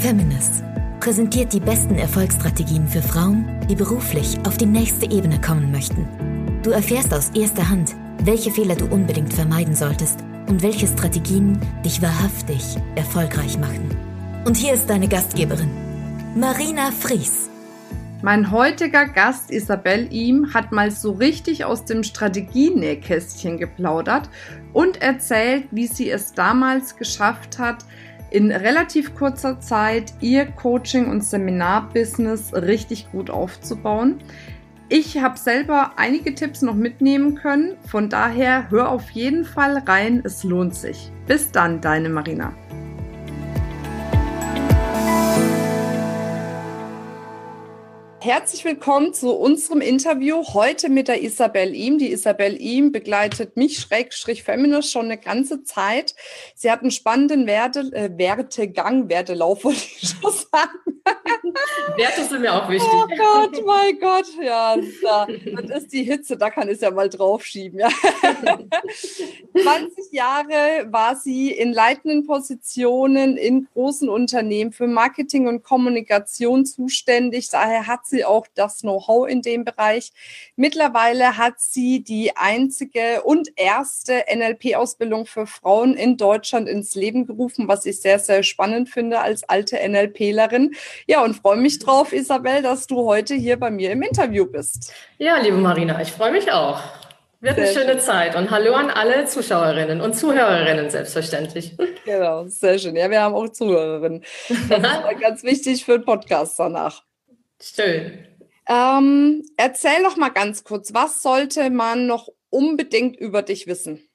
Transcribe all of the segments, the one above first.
Feminist präsentiert die besten Erfolgsstrategien für Frauen, die beruflich auf die nächste Ebene kommen möchten. Du erfährst aus erster Hand, welche Fehler du unbedingt vermeiden solltest und welche Strategien dich wahrhaftig erfolgreich machen. Und hier ist deine Gastgeberin, Marina Fries. Mein heutiger Gast Isabel Ihm hat mal so richtig aus dem Strategienähkästchen geplaudert und erzählt, wie sie es damals geschafft hat, in relativ kurzer Zeit ihr Coaching- und Seminarbusiness richtig gut aufzubauen. Ich habe selber einige Tipps noch mitnehmen können, von daher hör auf jeden Fall rein, es lohnt sich. Bis dann, deine Marina. Herzlich willkommen zu unserem Interview heute mit der Isabel Ihm. Die Isabel Ihm begleitet mich, Schrägstrich Feminist, schon eine ganze Zeit. Sie hat einen spannenden Werte, äh, Wertegang, Wertelauf, wollte ich schon sagen. Werte sind mir auch wichtig. Oh Gott, mein Gott, ja, da, das ist die Hitze, da kann ich es ja mal draufschieben. Ja. 20 Jahre war sie in leitenden Positionen in großen Unternehmen für Marketing und Kommunikation zuständig. Daher hat sie auch das Know-how in dem Bereich. Mittlerweile hat sie die einzige und erste NLP-Ausbildung für Frauen in Deutschland ins Leben gerufen, was ich sehr, sehr spannend finde als alte NLPlerin. Ja, und freue mich drauf, Isabel, dass du heute hier bei mir im Interview bist. Ja, liebe Marina, ich freue mich auch. Wird sehr eine schöne schön. Zeit und hallo an alle Zuschauerinnen und Zuhörerinnen selbstverständlich. Genau, sehr schön. Ja, wir haben auch Zuhörerinnen. Das ist ganz wichtig für den Podcast danach. Schön. Ähm, erzähl doch mal ganz kurz, was sollte man noch unbedingt über dich wissen?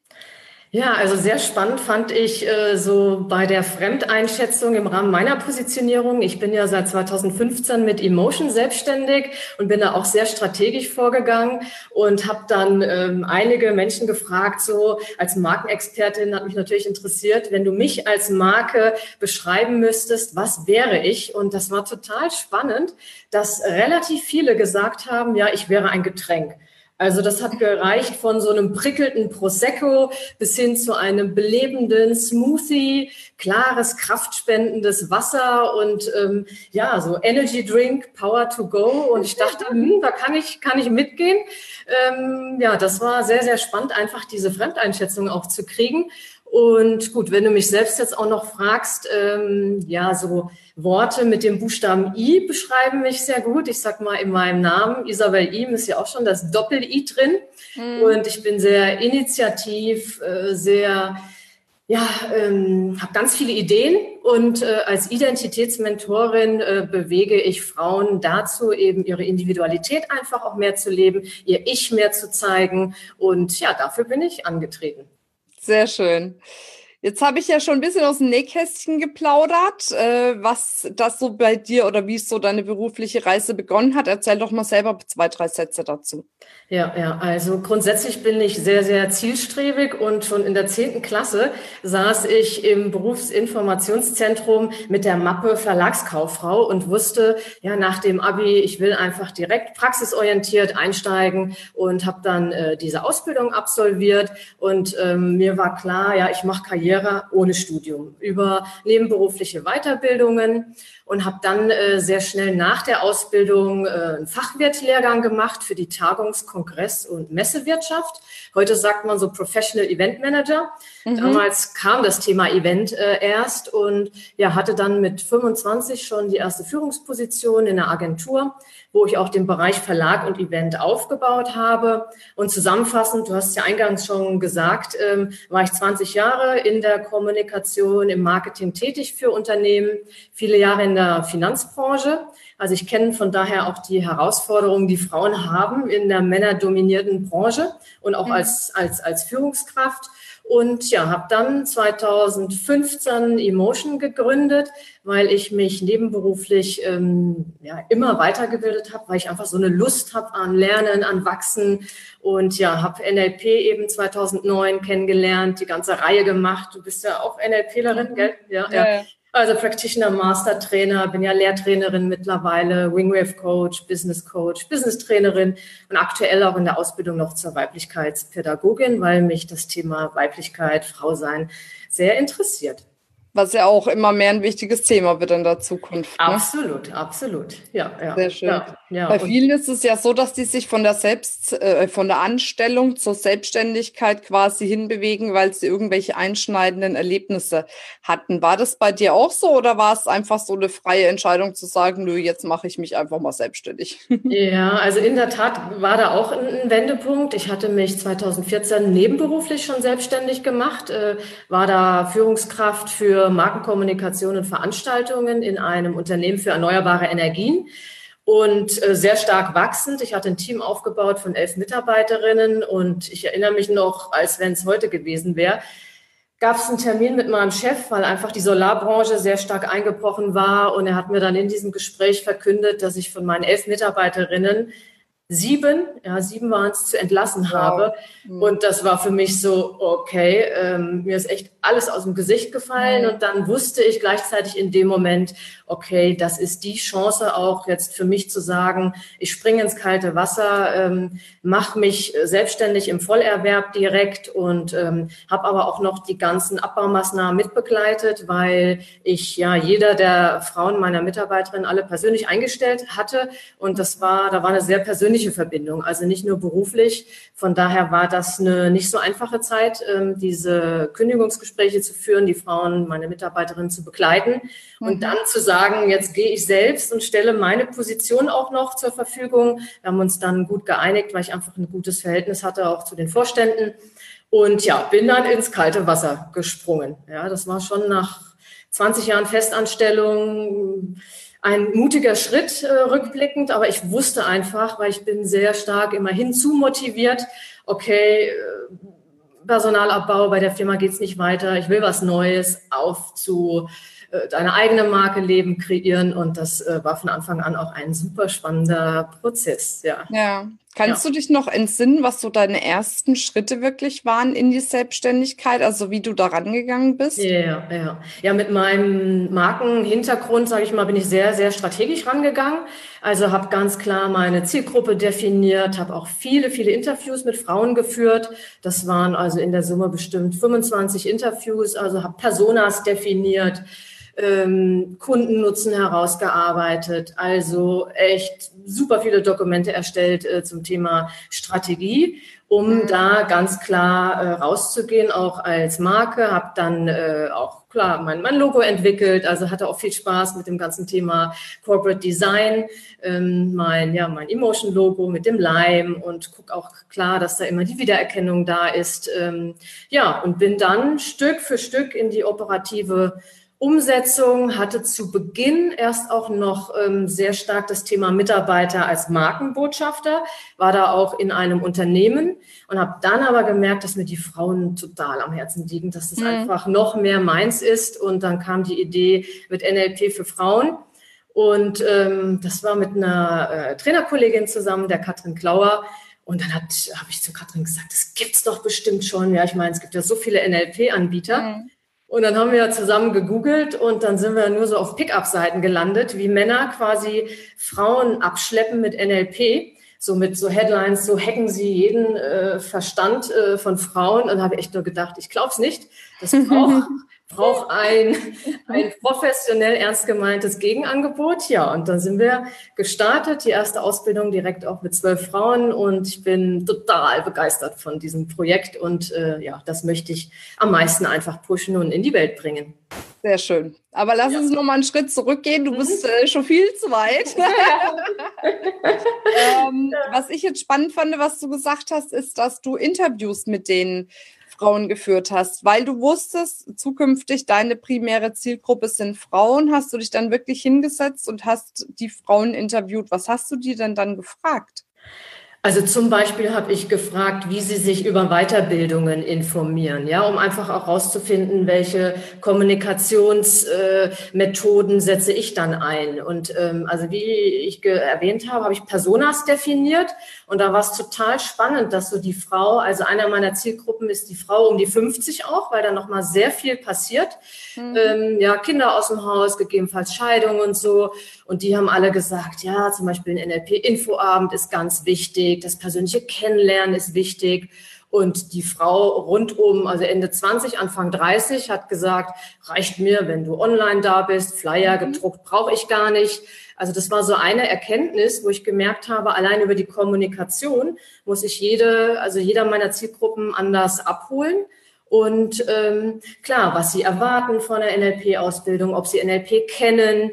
Ja, also sehr spannend fand ich äh, so bei der Fremdeinschätzung im Rahmen meiner Positionierung. Ich bin ja seit 2015 mit Emotion selbstständig und bin da auch sehr strategisch vorgegangen und habe dann ähm, einige Menschen gefragt, so als Markenexpertin hat mich natürlich interessiert, wenn du mich als Marke beschreiben müsstest, was wäre ich? Und das war total spannend, dass relativ viele gesagt haben, ja, ich wäre ein Getränk. Also das hat gereicht von so einem prickelnden Prosecco bis hin zu einem belebenden Smoothie, klares, kraftspendendes Wasser und ähm, ja, so Energy Drink, Power to Go. Und ich dachte, hm, da kann ich, kann ich mitgehen. Ähm, ja, das war sehr, sehr spannend, einfach diese Fremdeinschätzung auch zu kriegen. Und gut, wenn du mich selbst jetzt auch noch fragst, ähm, ja, so Worte mit dem Buchstaben I beschreiben mich sehr gut. Ich sag mal in meinem Namen, Isabel Im ist ja auch schon das Doppel-I drin. Mhm. Und ich bin sehr initiativ, äh, sehr, ja, ähm, habe ganz viele Ideen und äh, als Identitätsmentorin äh, bewege ich Frauen dazu, eben ihre Individualität einfach auch mehr zu leben, ihr Ich mehr zu zeigen. Und ja, dafür bin ich angetreten. Sehr schön. Jetzt habe ich ja schon ein bisschen aus dem Nähkästchen geplaudert, äh, was das so bei dir oder wie es so deine berufliche Reise begonnen hat. Erzähl doch mal selber zwei, drei Sätze dazu. Ja, ja, also grundsätzlich bin ich sehr, sehr zielstrebig und schon in der zehnten Klasse saß ich im Berufsinformationszentrum mit der Mappe Verlagskauffrau und wusste, ja, nach dem Abi, ich will einfach direkt praxisorientiert einsteigen und habe dann äh, diese Ausbildung absolviert und ähm, mir war klar, ja, ich mache Karriere Karriere ohne Studium, über nebenberufliche Weiterbildungen und habe dann äh, sehr schnell nach der Ausbildung äh, einen Fachwirtlehrgang gemacht für die Tagungs-, Kongress- und Messewirtschaft. Heute sagt man so Professional Event Manager. Mhm. Damals kam das Thema Event äh, erst und ja, hatte dann mit 25 schon die erste Führungsposition in der Agentur wo ich auch den Bereich Verlag und Event aufgebaut habe. Und zusammenfassend, du hast ja eingangs schon gesagt, ähm, war ich 20 Jahre in der Kommunikation, im Marketing tätig für Unternehmen, viele Jahre in der Finanzbranche. Also ich kenne von daher auch die Herausforderungen, die Frauen haben in der männerdominierten Branche und auch mhm. als, als, als Führungskraft. Und ja, habe dann 2015 Emotion gegründet, weil ich mich nebenberuflich ähm, ja, immer weitergebildet habe, weil ich einfach so eine Lust habe an Lernen, an Wachsen. Und ja, habe NLP eben 2009 kennengelernt, die ganze Reihe gemacht. Du bist ja auch NLPlerin, mhm. gell? Ja, ja. ja. Also Practitioner, Master Trainer, bin ja Lehrtrainerin mittlerweile, Wingwave Coach, Business Coach, Business Trainerin und aktuell auch in der Ausbildung noch zur Weiblichkeitspädagogin, weil mich das Thema Weiblichkeit, Frau sein sehr interessiert. Was ja auch immer mehr ein wichtiges Thema wird in der Zukunft. Ne? Absolut, absolut. Ja, ja. Sehr schön. Ja, ja. Bei vielen ist es ja so, dass die sich von der Selbst, äh, von der Anstellung zur Selbstständigkeit quasi hinbewegen, weil sie irgendwelche einschneidenden Erlebnisse hatten. War das bei dir auch so oder war es einfach so eine freie Entscheidung zu sagen, nö, jetzt mache ich mich einfach mal selbstständig? Ja, also in der Tat war da auch ein Wendepunkt. Ich hatte mich 2014 nebenberuflich schon selbstständig gemacht, äh, war da Führungskraft für Markenkommunikation und Veranstaltungen in einem Unternehmen für erneuerbare Energien und äh, sehr stark wachsend. Ich hatte ein Team aufgebaut von elf Mitarbeiterinnen und ich erinnere mich noch, als wenn es heute gewesen wäre, gab es einen Termin mit meinem Chef, weil einfach die Solarbranche sehr stark eingebrochen war und er hat mir dann in diesem Gespräch verkündet, dass ich von meinen elf Mitarbeiterinnen sieben, ja, sieben waren es, zu entlassen wow. habe. Mhm. Und das war für mich so, okay, ähm, mir ist echt alles aus dem Gesicht gefallen. Mhm. Und dann wusste ich gleichzeitig in dem Moment, okay, das ist die Chance auch jetzt für mich zu sagen, ich springe ins kalte Wasser, ähm, mache mich selbstständig im Vollerwerb direkt und ähm, habe aber auch noch die ganzen Abbaumaßnahmen mitbegleitet, weil ich ja jeder der Frauen meiner Mitarbeiterin alle persönlich eingestellt hatte. Und das war, da war eine sehr persönliche persönliche Verbindung, also nicht nur beruflich. Von daher war das eine nicht so einfache Zeit, ähm, diese Kündigungsgespräche zu führen, die Frauen, meine Mitarbeiterinnen zu begleiten und mhm. dann zu sagen, jetzt gehe ich selbst und stelle meine Position auch noch zur Verfügung. Wir haben uns dann gut geeinigt, weil ich einfach ein gutes Verhältnis hatte, auch zu den Vorständen. Und ja, bin dann ins kalte Wasser gesprungen. Ja, das war schon nach 20 Jahren Festanstellung ein mutiger Schritt äh, rückblickend, aber ich wusste einfach, weil ich bin sehr stark immer hinzu motiviert, okay, äh, Personalabbau, bei der Firma geht's nicht weiter, ich will was Neues, auf zu äh, deine eigene Marke leben, kreieren. Und das äh, war von Anfang an auch ein super spannender Prozess. Ja. ja. Kannst ja. du dich noch entsinnen, was so deine ersten Schritte wirklich waren in die Selbstständigkeit, also wie du da rangegangen bist? Ja, ja. Ja, mit meinem Markenhintergrund, sage ich mal, bin ich sehr, sehr strategisch rangegangen. Also habe ganz klar meine Zielgruppe definiert, habe auch viele, viele Interviews mit Frauen geführt. Das waren also in der Summe bestimmt 25 Interviews, also habe Personas definiert ähm, Kundennutzen herausgearbeitet, also echt super viele Dokumente erstellt äh, zum Thema Strategie, um mhm. da ganz klar äh, rauszugehen, auch als Marke. Habe dann äh, auch klar mein, mein Logo entwickelt, also hatte auch viel Spaß mit dem ganzen Thema Corporate Design, ähm, mein ja mein Emotion Logo mit dem Lime und guck auch klar, dass da immer die Wiedererkennung da ist. Ähm, ja und bin dann Stück für Stück in die operative Umsetzung hatte zu Beginn erst auch noch ähm, sehr stark das Thema Mitarbeiter als Markenbotschafter, war da auch in einem Unternehmen und habe dann aber gemerkt, dass mir die Frauen total am Herzen liegen, dass das mhm. einfach noch mehr meins ist. Und dann kam die Idee mit NLP für Frauen. Und ähm, das war mit einer äh, Trainerkollegin zusammen, der Katrin Klauer. Und dann habe ich zu Katrin gesagt, das gibt's doch bestimmt schon. Ja, ich meine, es gibt ja so viele NLP-Anbieter. Mhm. Und dann haben wir ja zusammen gegoogelt und dann sind wir nur so auf Pickup-Seiten gelandet, wie Männer quasi Frauen abschleppen mit NLP. So mit so Headlines, so hacken sie jeden äh, Verstand äh, von Frauen. Und habe ich echt nur gedacht, ich glaube es nicht. Das braucht braucht ein, ein professionell ernst gemeintes Gegenangebot. Ja, und dann sind wir gestartet, die erste Ausbildung direkt auch mit zwölf Frauen und ich bin total begeistert von diesem Projekt und äh, ja, das möchte ich am meisten einfach pushen und in die Welt bringen. Sehr schön. Aber lass ja. uns noch mal einen Schritt zurückgehen. Du mhm. bist äh, schon viel zu weit. ähm, was ich jetzt spannend fand, was du gesagt hast, ist, dass du Interviews mit den Frauen geführt hast, weil du wusstest, zukünftig deine primäre Zielgruppe sind Frauen, hast du dich dann wirklich hingesetzt und hast die Frauen interviewt. Was hast du dir denn dann gefragt? Also zum Beispiel habe ich gefragt, wie Sie sich über Weiterbildungen informieren, ja, um einfach auch herauszufinden, welche Kommunikationsmethoden äh, setze ich dann ein. Und ähm, also wie ich erwähnt habe, habe ich Personas definiert und da war es total spannend, dass so die Frau, also einer meiner Zielgruppen ist die Frau um die 50 auch, weil da noch mal sehr viel passiert. Mhm. Ähm, ja, Kinder aus dem Haus, gegebenenfalls Scheidung und so. Und die haben alle gesagt, ja, zum Beispiel ein NLP-Infoabend ist ganz wichtig, das persönliche Kennenlernen ist wichtig. Und die Frau rund um, also Ende 20, Anfang 30, hat gesagt, reicht mir, wenn du online da bist, Flyer mhm. gedruckt brauche ich gar nicht. Also das war so eine Erkenntnis, wo ich gemerkt habe, allein über die Kommunikation muss ich jede, also jeder meiner Zielgruppen anders abholen. Und ähm, klar, was sie erwarten von der NLP-Ausbildung, ob sie NLP kennen,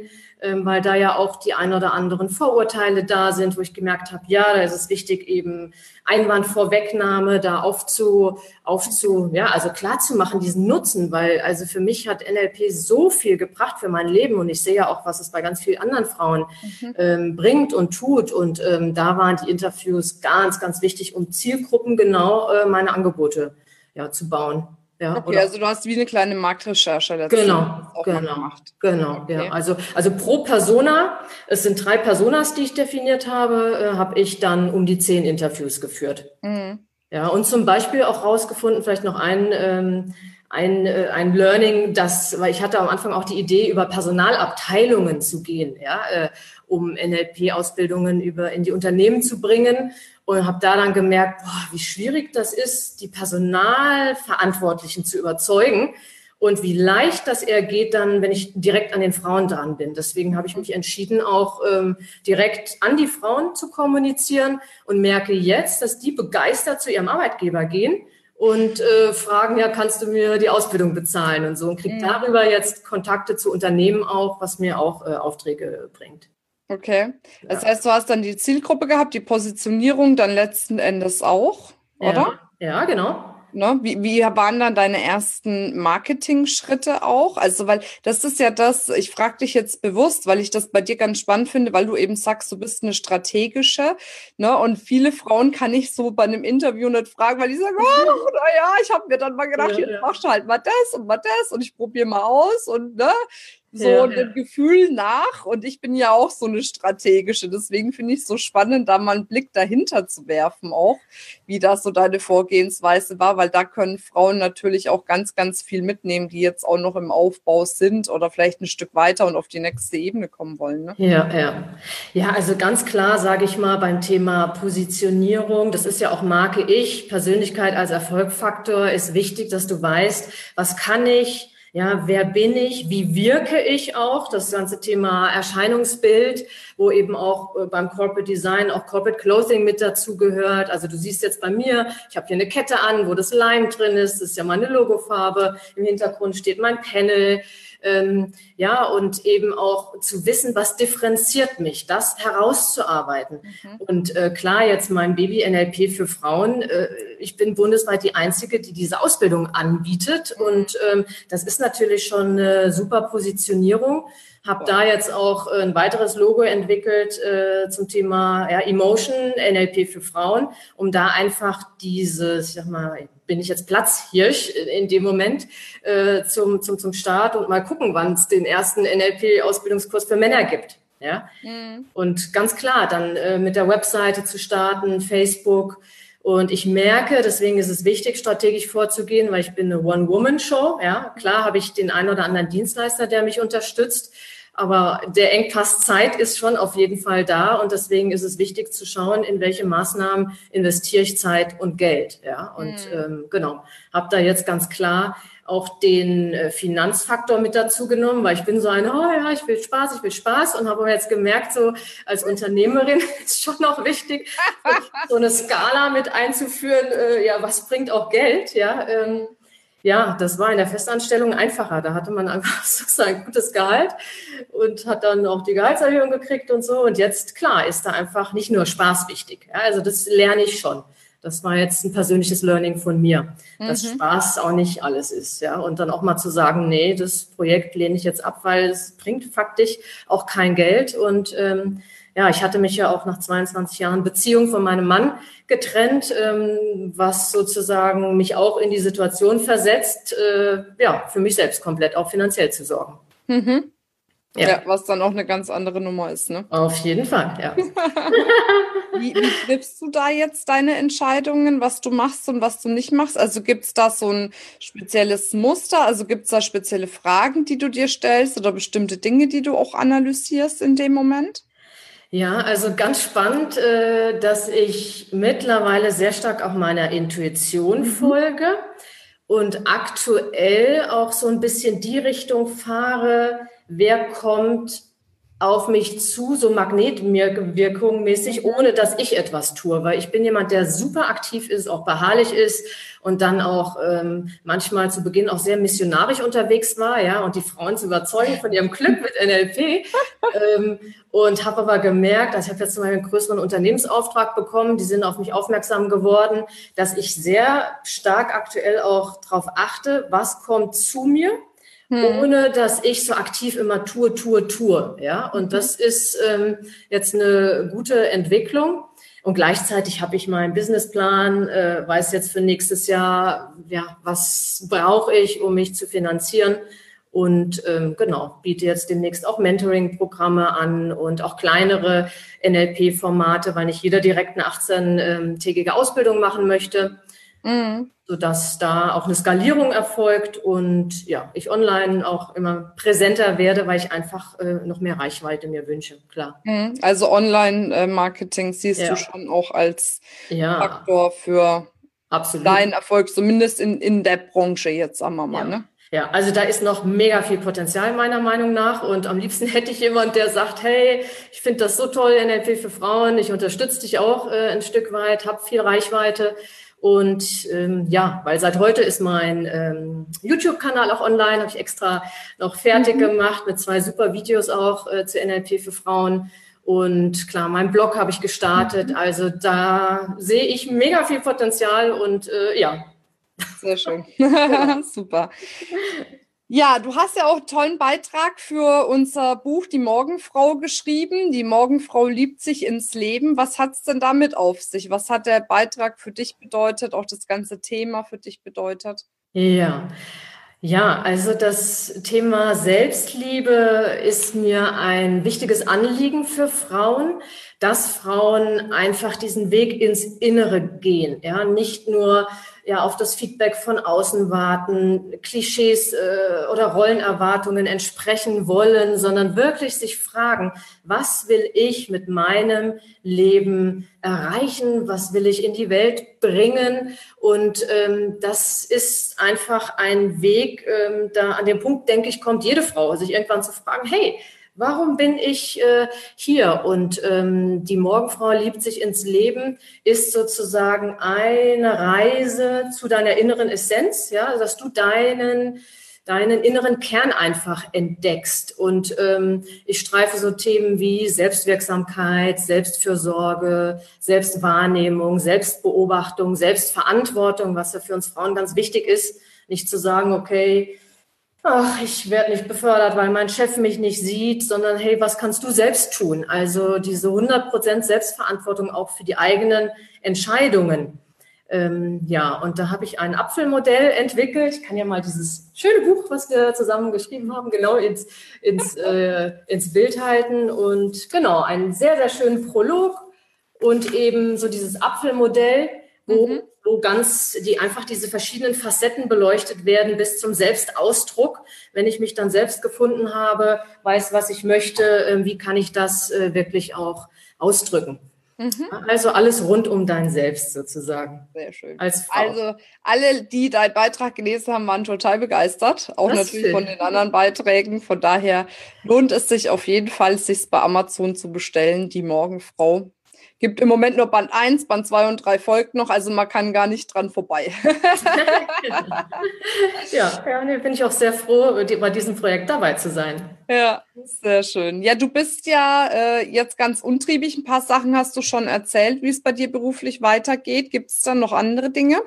weil da ja auch die ein oder anderen Vorurteile da sind, wo ich gemerkt habe, ja, da ist es wichtig, eben Einwandvorwegnahme da aufzu, aufzu, ja, also klar zu machen, diesen Nutzen, weil also für mich hat NLP so viel gebracht für mein Leben und ich sehe ja auch, was es bei ganz vielen anderen Frauen mhm. ähm, bringt und tut und ähm, da waren die Interviews ganz, ganz wichtig, um Zielgruppen genau äh, meine Angebote ja, zu bauen. Ja, okay, also du hast wie eine kleine Marktrecherche dazu genau, genau, gemacht. Genau, okay. ja. Also, also pro Persona, es sind drei Personas, die ich definiert habe, äh, habe ich dann um die zehn Interviews geführt. Mhm. Ja, und zum Beispiel auch rausgefunden, vielleicht noch ein, ähm, ein, äh, ein Learning, das, weil ich hatte am Anfang auch die Idee, über Personalabteilungen zu gehen, ja, äh, um NLP-Ausbildungen über in die Unternehmen zu bringen und habe da dann gemerkt, boah, wie schwierig das ist, die Personalverantwortlichen zu überzeugen und wie leicht das eher geht dann, wenn ich direkt an den Frauen dran bin. Deswegen habe ich mich entschieden, auch ähm, direkt an die Frauen zu kommunizieren und merke jetzt, dass die begeistert zu ihrem Arbeitgeber gehen und äh, fragen, ja, kannst du mir die Ausbildung bezahlen und so und kriege ja. darüber jetzt Kontakte zu Unternehmen auch, was mir auch äh, Aufträge bringt. Okay. Das ja. heißt, du hast dann die Zielgruppe gehabt, die Positionierung dann letzten Endes auch, oder? Ja, ja genau. Ne? Wie, wie waren dann deine ersten Marketing-Schritte auch? Also, weil das ist ja das, ich frage dich jetzt bewusst, weil ich das bei dir ganz spannend finde, weil du eben sagst, du bist eine strategische, ne? Und viele Frauen kann ich so bei einem Interview nicht fragen, weil die sagen, oh, naja, ich habe mir dann mal gedacht, ja, jetzt ja. machst du halt mal das und mal das und ich probiere mal aus und ne, so ja, dem. Gefühl nach. Und ich bin ja auch so eine strategische. Deswegen finde ich es so spannend, da mal einen Blick dahinter zu werfen, auch wie das so deine Vorgehensweise war, weil da können Frauen natürlich auch ganz, ganz viel mitnehmen, die jetzt auch noch im Aufbau sind oder vielleicht ein Stück weiter und auf die nächste Ebene kommen wollen. Ne? Ja, ja. Ja, also ganz klar, sage ich mal, beim Thema Positionierung, das ist ja auch Marke ich, Persönlichkeit als Erfolgfaktor, ist wichtig, dass du weißt, was kann ich, ja, wer bin ich? Wie wirke ich auch? Das ganze Thema Erscheinungsbild, wo eben auch äh, beim Corporate Design auch Corporate Clothing mit dazu gehört. Also du siehst jetzt bei mir, ich habe hier eine Kette an, wo das Lime drin ist. Das ist ja meine Logofarbe. Im Hintergrund steht mein Panel. Ähm, ja, und eben auch zu wissen, was differenziert mich, das herauszuarbeiten. Mhm. Und äh, klar, jetzt mein Baby NLP für Frauen, äh, ich bin bundesweit die Einzige, die diese Ausbildung anbietet. Mhm. Und ähm, das ist natürlich schon eine super Positionierung. Habe da jetzt auch ein weiteres Logo entwickelt äh, zum Thema ja, Emotion, NLP für Frauen, um da einfach dieses, ich sag mal, bin ich jetzt Platzhirsch in dem Moment äh, zum, zum, zum Start und mal gucken, wann es den ersten NLP-Ausbildungskurs für Männer gibt. Ja? Mhm. Und ganz klar, dann äh, mit der Webseite zu starten, Facebook. Und ich merke, deswegen ist es wichtig, strategisch vorzugehen, weil ich bin eine One-Woman-Show. Ja, klar habe ich den einen oder anderen Dienstleister, der mich unterstützt. Aber der Engpass Zeit ist schon auf jeden Fall da und deswegen ist es wichtig zu schauen, in welche Maßnahmen investiere ich Zeit und Geld. Ja, und mhm. ähm, genau, habe da jetzt ganz klar auch den äh, Finanzfaktor mit dazu genommen, weil ich bin so ein, oh ja, ich will Spaß, ich will Spaß und habe aber jetzt gemerkt, so als Unternehmerin ist schon noch wichtig, so eine Skala mit einzuführen, äh, ja, was bringt auch Geld, ja, ähm, ja, das war in der Festanstellung einfacher. Da hatte man einfach so ein gutes Gehalt und hat dann auch die Gehaltserhöhung gekriegt und so. Und jetzt, klar, ist da einfach nicht nur Spaß wichtig. Ja, also das lerne ich schon. Das war jetzt ein persönliches Learning von mir, dass mhm. Spaß auch nicht alles ist, ja. Und dann auch mal zu sagen, nee, das Projekt lehne ich jetzt ab, weil es bringt faktisch auch kein Geld. Und ähm, ja, ich hatte mich ja auch nach 22 Jahren Beziehung von meinem Mann getrennt, ähm, was sozusagen mich auch in die Situation versetzt, äh, ja, für mich selbst komplett auch finanziell zu sorgen. Mhm. Ja. ja. was dann auch eine ganz andere Nummer ist, ne? Auf jeden Fall, ja. wie, wie triffst du da jetzt deine Entscheidungen, was du machst und was du nicht machst? Also gibt es da so ein spezielles Muster? Also gibt es da spezielle Fragen, die du dir stellst oder bestimmte Dinge, die du auch analysierst in dem Moment? Ja, also ganz spannend, äh, dass ich mittlerweile sehr stark auch meiner Intuition mhm. folge und aktuell auch so ein bisschen die Richtung fahre, wer kommt auf mich zu, so Magnetwirkung mäßig, ohne dass ich etwas tue. Weil ich bin jemand, der super aktiv ist, auch beharrlich ist und dann auch ähm, manchmal zu Beginn auch sehr missionarisch unterwegs war, ja, und die Frauen zu überzeugen von ihrem Glück mit NLP. ähm, und habe aber gemerkt, also ich habe jetzt mal einen größeren Unternehmensauftrag bekommen, die sind auf mich aufmerksam geworden, dass ich sehr stark aktuell auch darauf achte, was kommt zu mir hm. ohne dass ich so aktiv immer tue, tue, tue. Ja, und mhm. das ist ähm, jetzt eine gute Entwicklung. Und gleichzeitig habe ich meinen Businessplan, äh, weiß jetzt für nächstes Jahr, ja, was brauche ich, um mich zu finanzieren. Und ähm, genau, biete jetzt demnächst auch Mentoring-Programme an und auch kleinere NLP-Formate, weil nicht jeder direkt eine 18-tägige ähm, Ausbildung machen möchte. Mhm sodass da auch eine Skalierung erfolgt und ja, ich online auch immer präsenter werde, weil ich einfach äh, noch mehr Reichweite mir wünsche, klar. Mhm. Also Online-Marketing siehst ja. du schon auch als ja. Faktor für Absolut. deinen Erfolg, zumindest in, in der Branche jetzt, sagen wir mal. Ja. Ne? Ja, also da ist noch mega viel Potenzial meiner Meinung nach und am liebsten hätte ich jemand, der sagt, hey, ich finde das so toll, NLP für Frauen, ich unterstütze dich auch äh, ein Stück weit, habe viel Reichweite und ähm, ja, weil seit heute ist mein ähm, YouTube-Kanal auch online, habe ich extra noch fertig mhm. gemacht mit zwei super Videos auch äh, zu NLP für Frauen. Und klar, mein Blog habe ich gestartet. Mhm. Also da sehe ich mega viel Potenzial und äh, ja. Sehr schön. Super. Ja, du hast ja auch einen tollen Beitrag für unser Buch Die Morgenfrau geschrieben. Die Morgenfrau liebt sich ins Leben. Was hat es denn damit auf sich? Was hat der Beitrag für dich bedeutet, auch das ganze Thema für dich bedeutet? Ja. Ja, also das Thema Selbstliebe ist mir ein wichtiges Anliegen für Frauen, dass Frauen einfach diesen Weg ins Innere gehen, ja, nicht nur ja auf das Feedback von außen warten, Klischees äh, oder Rollenerwartungen entsprechen wollen, sondern wirklich sich fragen, was will ich mit meinem Leben erreichen, was will ich in die Welt bringen. Und ähm, das ist einfach ein Weg, ähm, da an dem Punkt, denke ich, kommt jede Frau, sich irgendwann zu fragen, hey, Warum bin ich äh, hier? Und ähm, die Morgenfrau liebt sich ins Leben ist sozusagen eine Reise zu deiner inneren Essenz, ja, dass du deinen deinen inneren Kern einfach entdeckst. Und ähm, ich streife so Themen wie Selbstwirksamkeit, Selbstfürsorge, Selbstwahrnehmung, Selbstbeobachtung, Selbstverantwortung, was ja für uns Frauen ganz wichtig ist, nicht zu sagen, okay, ach, ich werde nicht befördert, weil mein Chef mich nicht sieht, sondern hey, was kannst du selbst tun? Also diese 100% Selbstverantwortung auch für die eigenen Entscheidungen. Ähm, ja, und da habe ich ein Apfelmodell entwickelt. Ich kann ja mal dieses schöne Buch, was wir zusammen geschrieben haben, genau ins, ins, äh, ins Bild halten. Und genau, einen sehr, sehr schönen Prolog und eben so dieses Apfelmodell, wo mhm wo ganz die einfach diese verschiedenen Facetten beleuchtet werden bis zum Selbstausdruck. Wenn ich mich dann selbst gefunden habe, weiß, was ich möchte, ähm, wie kann ich das äh, wirklich auch ausdrücken? Mhm. Also alles rund um dein Selbst sozusagen. Sehr schön. Als Frau. Also alle, die deinen Beitrag gelesen haben, waren total begeistert. Auch das natürlich von den anderen Beiträgen. Von daher lohnt es sich auf jeden Fall, sich bei Amazon zu bestellen. Die Morgenfrau Gibt im Moment nur Band 1, Band 2 und 3 folgt noch, also man kann gar nicht dran vorbei. ja, ja nee, bin ich auch sehr froh, bei diesem Projekt dabei zu sein. Ja, sehr schön. Ja, du bist ja äh, jetzt ganz untriebig. Ein paar Sachen hast du schon erzählt, wie es bei dir beruflich weitergeht. Gibt es dann noch andere Dinge?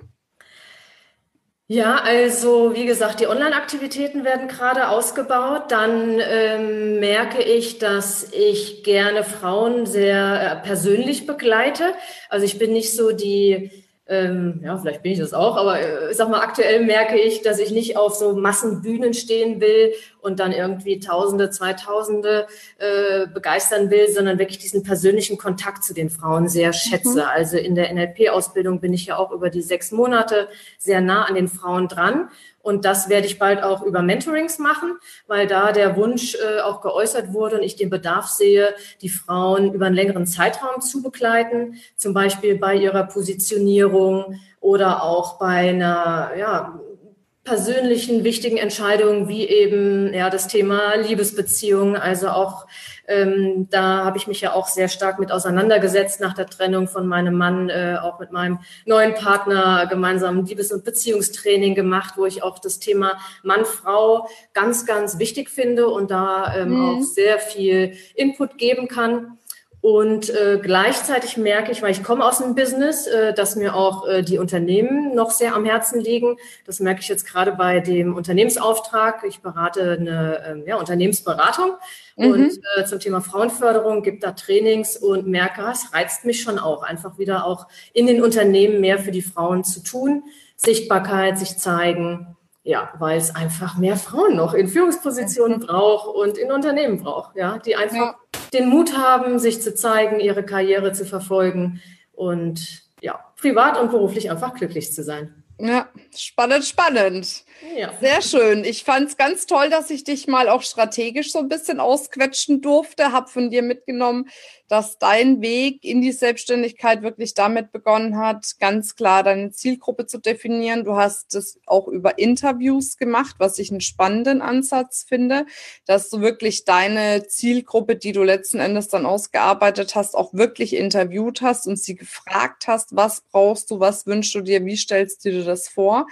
Ja, also wie gesagt, die Online-Aktivitäten werden gerade ausgebaut. Dann ähm, merke ich, dass ich gerne Frauen sehr äh, persönlich begleite. Also ich bin nicht so die, ähm, ja, vielleicht bin ich das auch, aber äh, ich sag mal, aktuell merke ich, dass ich nicht auf so Massenbühnen stehen will und dann irgendwie Tausende, Zweitausende äh, begeistern will, sondern wirklich diesen persönlichen Kontakt zu den Frauen sehr schätze. Mhm. Also in der NLP-Ausbildung bin ich ja auch über die sechs Monate sehr nah an den Frauen dran. Und das werde ich bald auch über Mentorings machen, weil da der Wunsch äh, auch geäußert wurde und ich den Bedarf sehe, die Frauen über einen längeren Zeitraum zu begleiten, zum Beispiel bei ihrer Positionierung oder auch bei einer ja, persönlichen wichtigen Entscheidungen wie eben ja das Thema Liebesbeziehungen, also auch ähm, da habe ich mich ja auch sehr stark mit auseinandergesetzt nach der Trennung von meinem Mann, äh, auch mit meinem neuen Partner gemeinsam Liebes- und Beziehungstraining gemacht, wo ich auch das Thema Mann-Frau ganz, ganz wichtig finde und da ähm, mhm. auch sehr viel Input geben kann. Und äh, gleichzeitig merke ich, weil ich komme aus dem Business, äh, dass mir auch äh, die Unternehmen noch sehr am Herzen liegen. Das merke ich jetzt gerade bei dem Unternehmensauftrag. Ich berate eine äh, ja, Unternehmensberatung mhm. und äh, zum Thema Frauenförderung gibt da Trainings und merke, es reizt mich schon auch, einfach wieder auch in den Unternehmen mehr für die Frauen zu tun, Sichtbarkeit, sich zeigen. Ja, weil es einfach mehr Frauen noch in Führungspositionen mhm. braucht und in Unternehmen braucht, ja, die einfach ja den Mut haben, sich zu zeigen, ihre Karriere zu verfolgen und ja, privat und beruflich einfach glücklich zu sein. Ja, spannend, spannend. Ja. Sehr schön. Ich fand es ganz toll, dass ich dich mal auch strategisch so ein bisschen ausquetschen durfte. Hab von dir mitgenommen, dass dein Weg in die Selbstständigkeit wirklich damit begonnen hat, ganz klar deine Zielgruppe zu definieren. Du hast es auch über Interviews gemacht, was ich einen spannenden Ansatz finde, dass du wirklich deine Zielgruppe, die du letzten Endes dann ausgearbeitet hast, auch wirklich interviewt hast und sie gefragt hast, was brauchst du, was wünschst du dir, wie stellst du dir das vor?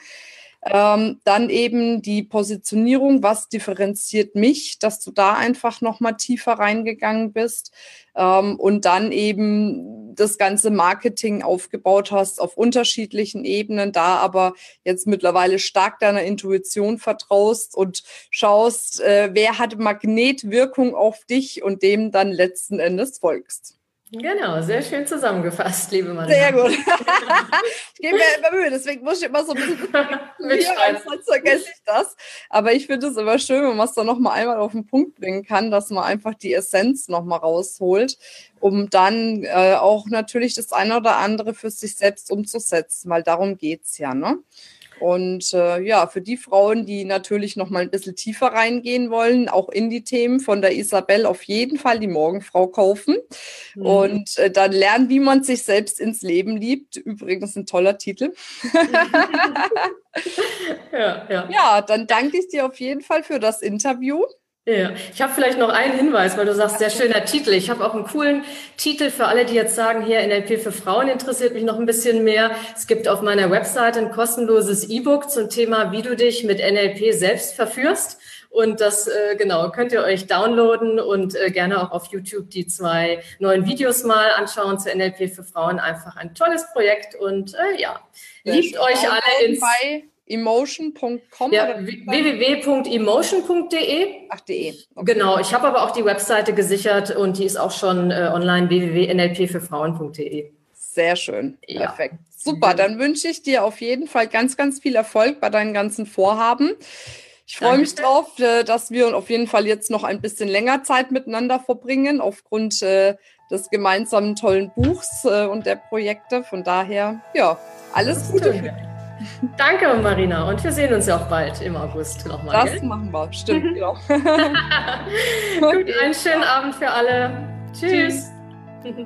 Ähm, dann eben die Positionierung, was differenziert mich, dass du da einfach nochmal tiefer reingegangen bist ähm, und dann eben das ganze Marketing aufgebaut hast auf unterschiedlichen Ebenen, da aber jetzt mittlerweile stark deiner Intuition vertraust und schaust, äh, wer hat Magnetwirkung auf dich und dem dann letzten Endes folgst. Genau, sehr schön zusammengefasst, liebe Mann. Sehr gut. ich gebe mir immer Mühe, deswegen muss ich immer so ein bisschen mitschreiben, sonst vergesse ich das. Aber ich finde es immer schön, wenn man es dann nochmal einmal auf den Punkt bringen kann, dass man einfach die Essenz nochmal rausholt, um dann äh, auch natürlich das eine oder andere für sich selbst umzusetzen, weil darum geht's ja, ne? Und äh, ja, für die Frauen, die natürlich noch mal ein bisschen tiefer reingehen wollen, auch in die Themen von der Isabel auf jeden Fall die Morgenfrau kaufen mhm. und äh, dann lernen, wie man sich selbst ins Leben liebt. Übrigens ein toller Titel. ja, ja. ja, dann danke ich dir auf jeden Fall für das Interview. Ja, ich habe vielleicht noch einen Hinweis, weil du sagst, sehr schöner Titel. Ich habe auch einen coolen Titel für alle, die jetzt sagen, hier NLP für Frauen interessiert mich noch ein bisschen mehr. Es gibt auf meiner Webseite ein kostenloses E-Book zum Thema, wie du dich mit NLP selbst verführst. Und das, äh, genau, könnt ihr euch downloaden und äh, gerne auch auf YouTube die zwei neuen Videos mal anschauen zu NLP für Frauen. Einfach ein tolles Projekt und äh, ja, liebt euch alle ins... Bei emotion.com ja, www.emotion.de. Ach, de. Okay. Genau, ich habe aber auch die Webseite gesichert und die ist auch schon äh, online www.nlpfürfrauen.de. Sehr schön. Ja. Perfekt. Super, dann wünsche ich dir auf jeden Fall ganz, ganz viel Erfolg bei deinen ganzen Vorhaben. Ich freue mich drauf, äh, dass wir auf jeden Fall jetzt noch ein bisschen länger Zeit miteinander verbringen, aufgrund äh, des gemeinsamen tollen Buchs äh, und der Projekte. Von daher, ja, alles Gute für dich. Danke, Marina. Und wir sehen uns ja auch bald im August nochmal. Das gell? machen wir, stimmt. genau. Gut, einen schönen Abend für alle. Tschüss. Tschüss.